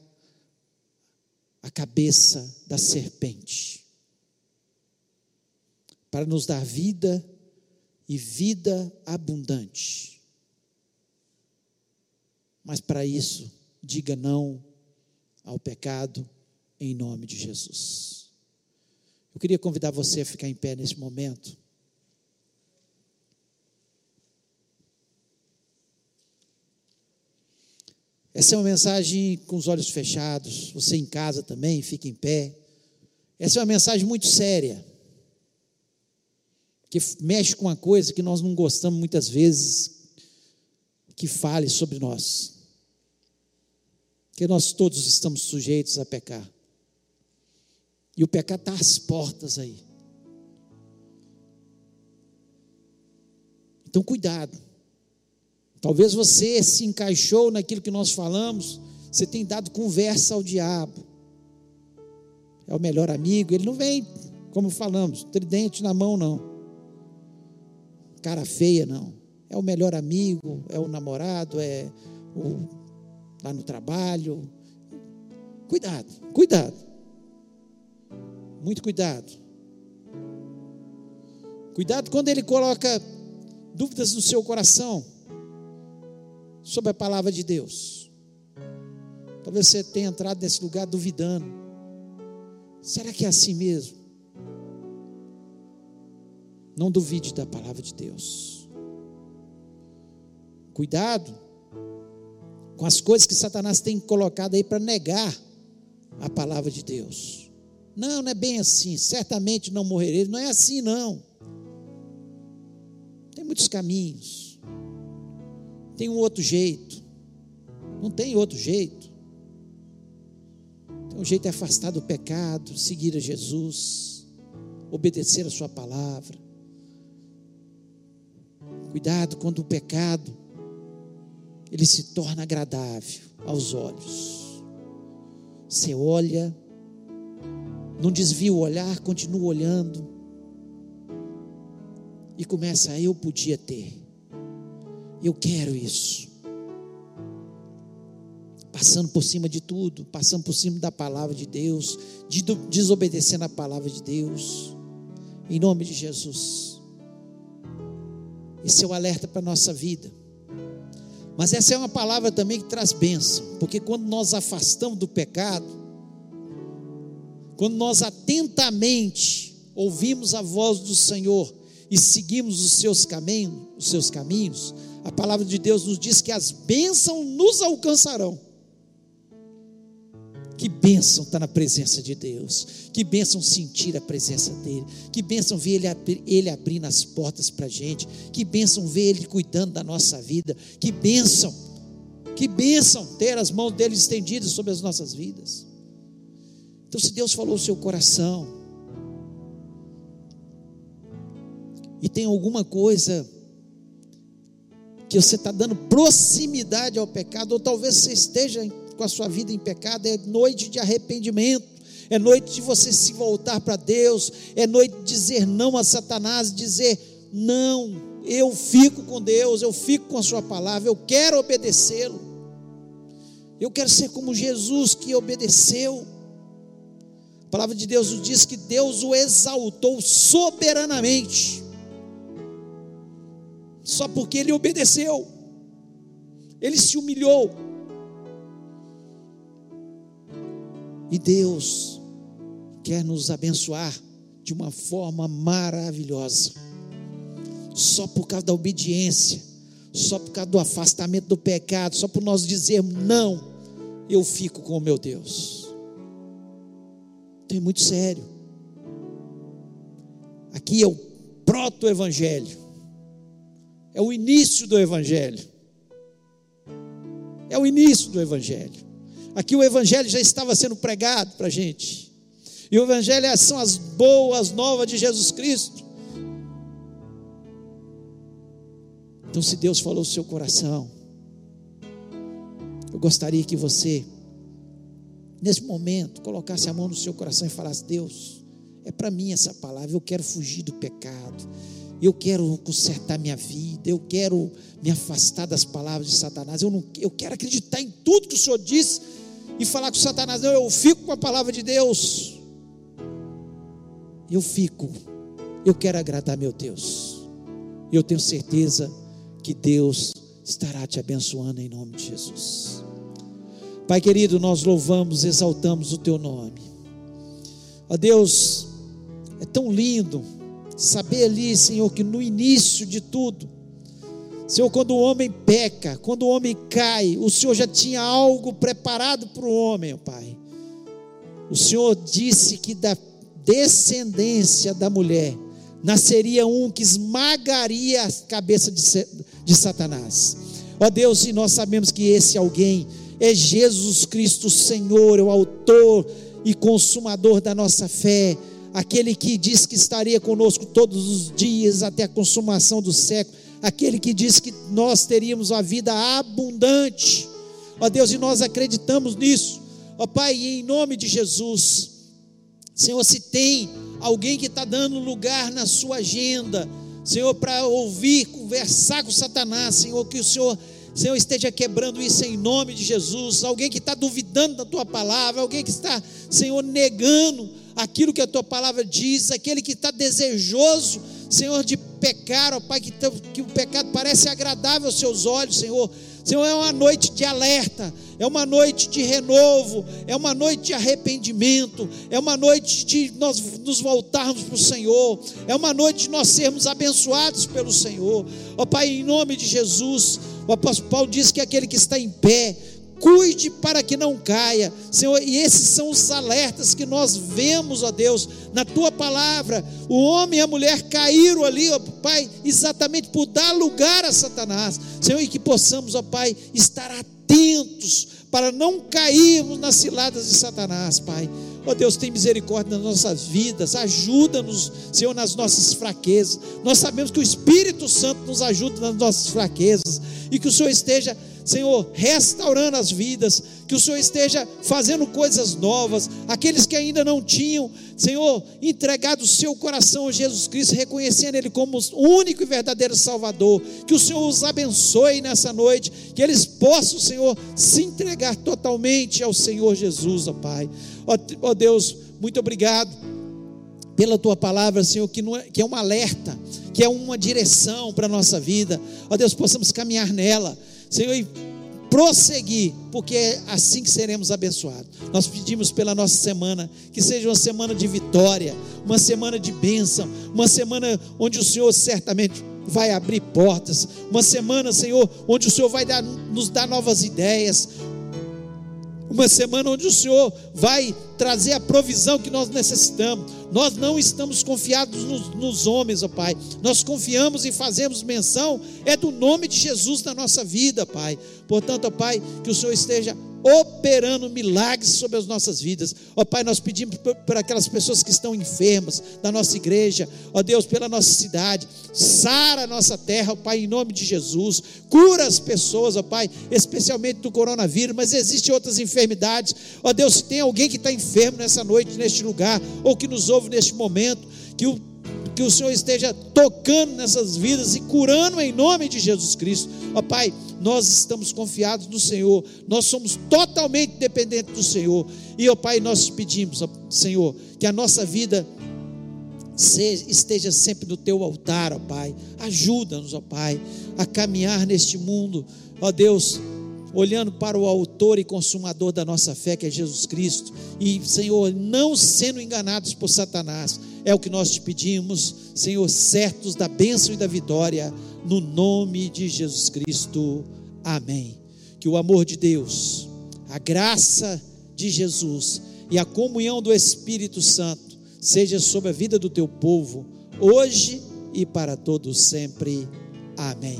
a cabeça da serpente, para nos dar vida e vida abundante. Mas para isso, diga não ao pecado em nome de Jesus. Eu queria convidar você a ficar em pé nesse momento. Essa é uma mensagem com os olhos fechados, você em casa também, fica em pé. Essa é uma mensagem muito séria, que mexe com uma coisa que nós não gostamos muitas vezes que fale sobre nós. Que nós todos estamos sujeitos a pecar. E o pecado está às portas aí. Então, cuidado. Talvez você se encaixou naquilo que nós falamos, você tem dado conversa ao diabo. É o melhor amigo, ele não vem, como falamos, tridente na mão, não. Cara feia, não. É o melhor amigo, é o namorado, é o, lá no trabalho. Cuidado, cuidado. Muito cuidado. Cuidado quando ele coloca dúvidas no seu coração sobre a palavra de Deus. Talvez você tenha entrado nesse lugar duvidando. Será que é assim mesmo? Não duvide da palavra de Deus. Cuidado com as coisas que Satanás tem colocado aí para negar a palavra de Deus. Não, não é bem assim. Certamente não morrerei. Não é assim, não. Tem muitos caminhos. Tem um outro jeito. Não tem outro jeito. Tem um jeito de afastar do pecado, seguir a Jesus, obedecer a Sua palavra. Cuidado quando o pecado ele se torna agradável aos olhos. Você olha, não desvia o olhar, continua olhando e começa eu podia ter. Eu quero isso. Passando por cima de tudo, passando por cima da palavra de Deus, desobedecendo a palavra de Deus. Em nome de Jesus. Esse é o alerta para a nossa vida. Mas essa é uma palavra também que traz bênção, porque quando nós afastamos do pecado, quando nós atentamente ouvimos a voz do Senhor e seguimos os seus caminhos, os seus caminhos, a palavra de Deus nos diz que as bênçãos nos alcançarão. Que bênção estar na presença de Deus. Que bênção sentir a presença dEle. Que bênção ver Ele, ele abrindo as portas para a gente. Que bênção ver Ele cuidando da nossa vida. Que bênção. Que bênção ter as mãos dEle estendidas sobre as nossas vidas. Então, se Deus falou o seu coração, e tem alguma coisa que você está dando proximidade ao pecado, ou talvez você esteja com a sua vida em pecado, é noite de arrependimento, é noite de você se voltar para Deus, é noite de dizer não a Satanás, dizer não, eu fico com Deus, eu fico com a Sua palavra, eu quero obedecê-lo, eu quero ser como Jesus que obedeceu. A palavra de Deus nos diz que Deus o exaltou soberanamente, só porque ele obedeceu, ele se humilhou. E Deus quer nos abençoar de uma forma maravilhosa. Só por causa da obediência, só por causa do afastamento do pecado, só por nós dizermos não, eu fico com o meu Deus. Então é muito sério. Aqui é o proto-evangelho, é o início do evangelho, é o início do evangelho. Aqui o Evangelho já estava sendo pregado para a gente. E o Evangelho é, são as boas novas de Jesus Cristo. Então, se Deus falou o seu coração, eu gostaria que você, nesse momento, colocasse a mão no seu coração e falasse: Deus, é para mim essa palavra, eu quero fugir do pecado, eu quero consertar minha vida, eu quero me afastar das palavras de Satanás, eu, não, eu quero acreditar em tudo que o Senhor disse e falar com Satanás: não, eu fico com a palavra de Deus. Eu fico, eu quero agradar meu Deus. Eu tenho certeza que Deus estará te abençoando em nome de Jesus. Pai querido, nós louvamos, exaltamos o teu nome. Ó Deus, é tão lindo saber ali, Senhor, que no início de tudo, Senhor, quando o homem peca, quando o homem cai, o Senhor já tinha algo preparado para o homem, Pai. O Senhor disse que da descendência da mulher nasceria um que esmagaria a cabeça de, de Satanás. Ó Deus, e nós sabemos que esse alguém é Jesus Cristo, Senhor, o autor e consumador da nossa fé, aquele que diz que estaria conosco todos os dias até a consumação do século, aquele que diz que nós teríamos a vida abundante. Ó Deus, e nós acreditamos nisso. Ó Pai, em nome de Jesus, Senhor, se tem alguém que está dando lugar na sua agenda, Senhor, para ouvir, conversar com Satanás, Senhor, que o Senhor Senhor, esteja quebrando isso em nome de Jesus. Alguém que está duvidando da tua palavra, alguém que está, Senhor, negando aquilo que a tua palavra diz, aquele que está desejoso, Senhor, de pecar, ó Pai, que, que o pecado parece agradável aos seus olhos, Senhor. Senhor, é uma noite de alerta, é uma noite de renovo, é uma noite de arrependimento, é uma noite de nós nos voltarmos para o Senhor, é uma noite de nós sermos abençoados pelo Senhor. Ó Pai, em nome de Jesus, o apóstolo Paulo diz que aquele que está em pé, cuide para que não caia, Senhor, e esses são os alertas que nós vemos, ó Deus, na tua palavra. O homem e a mulher caíram ali, ó Pai, exatamente por dar lugar a Satanás, Senhor, e que possamos, ó Pai, estar atentos para não cairmos nas ciladas de Satanás, Pai. Ó Deus, tem misericórdia nas nossas vidas, ajuda-nos, Senhor, nas nossas fraquezas. Nós sabemos que o Espírito Santo nos ajuda nas nossas fraquezas e que o Senhor esteja, Senhor, restaurando as vidas, que o Senhor esteja fazendo coisas novas, aqueles que ainda não tinham, Senhor, entregado o seu coração a Jesus Cristo, reconhecendo Ele como o único e verdadeiro Salvador, que o Senhor os abençoe nessa noite, que eles possam, Senhor, se entregar totalmente ao Senhor Jesus, ó Pai. Ó, ó Deus, muito obrigado pela tua palavra, Senhor, que, é, que é um alerta, que é uma direção para a nossa vida. Ó Deus, possamos caminhar nela, Senhor, e prosseguir, porque é assim que seremos abençoados. Nós pedimos pela nossa semana, que seja uma semana de vitória, uma semana de bênção, uma semana onde o Senhor certamente vai abrir portas, uma semana, Senhor, onde o Senhor vai dar, nos dar novas ideias, uma semana onde o Senhor vai trazer a provisão que nós necessitamos. Nós não estamos confiados nos, nos homens, ó Pai. Nós confiamos e fazemos menção é do nome de Jesus na nossa vida, Pai. Portanto, ó Pai, que o Senhor esteja operando milagres sobre as nossas vidas. Ó Pai, nós pedimos por, aquelas pessoas que estão enfermas da nossa igreja, ó Deus, pela nossa cidade, sara a nossa terra, ó Pai, em nome de Jesus, cura as pessoas, ó Pai, especialmente do coronavírus, mas existem outras enfermidades, ó Deus, se tem alguém que está enfermo nessa noite, neste lugar, ou que nos ouve neste momento, que o que o Senhor esteja tocando nessas vidas e curando em nome de Jesus Cristo. Ó Pai, nós estamos confiados no Senhor, nós somos totalmente dependentes do Senhor. E, ó Pai, nós pedimos, ó, Senhor, que a nossa vida esteja sempre no teu altar, ó Pai. Ajuda-nos, ó Pai, a caminhar neste mundo, ó Deus olhando para o autor e consumador da nossa fé, que é Jesus Cristo, e, Senhor, não sendo enganados por Satanás, é o que nós te pedimos, Senhor, certos da bênção e da vitória, no nome de Jesus Cristo. Amém. Que o amor de Deus, a graça de Jesus e a comunhão do Espírito Santo seja sobre a vida do teu povo, hoje e para todos sempre. Amém.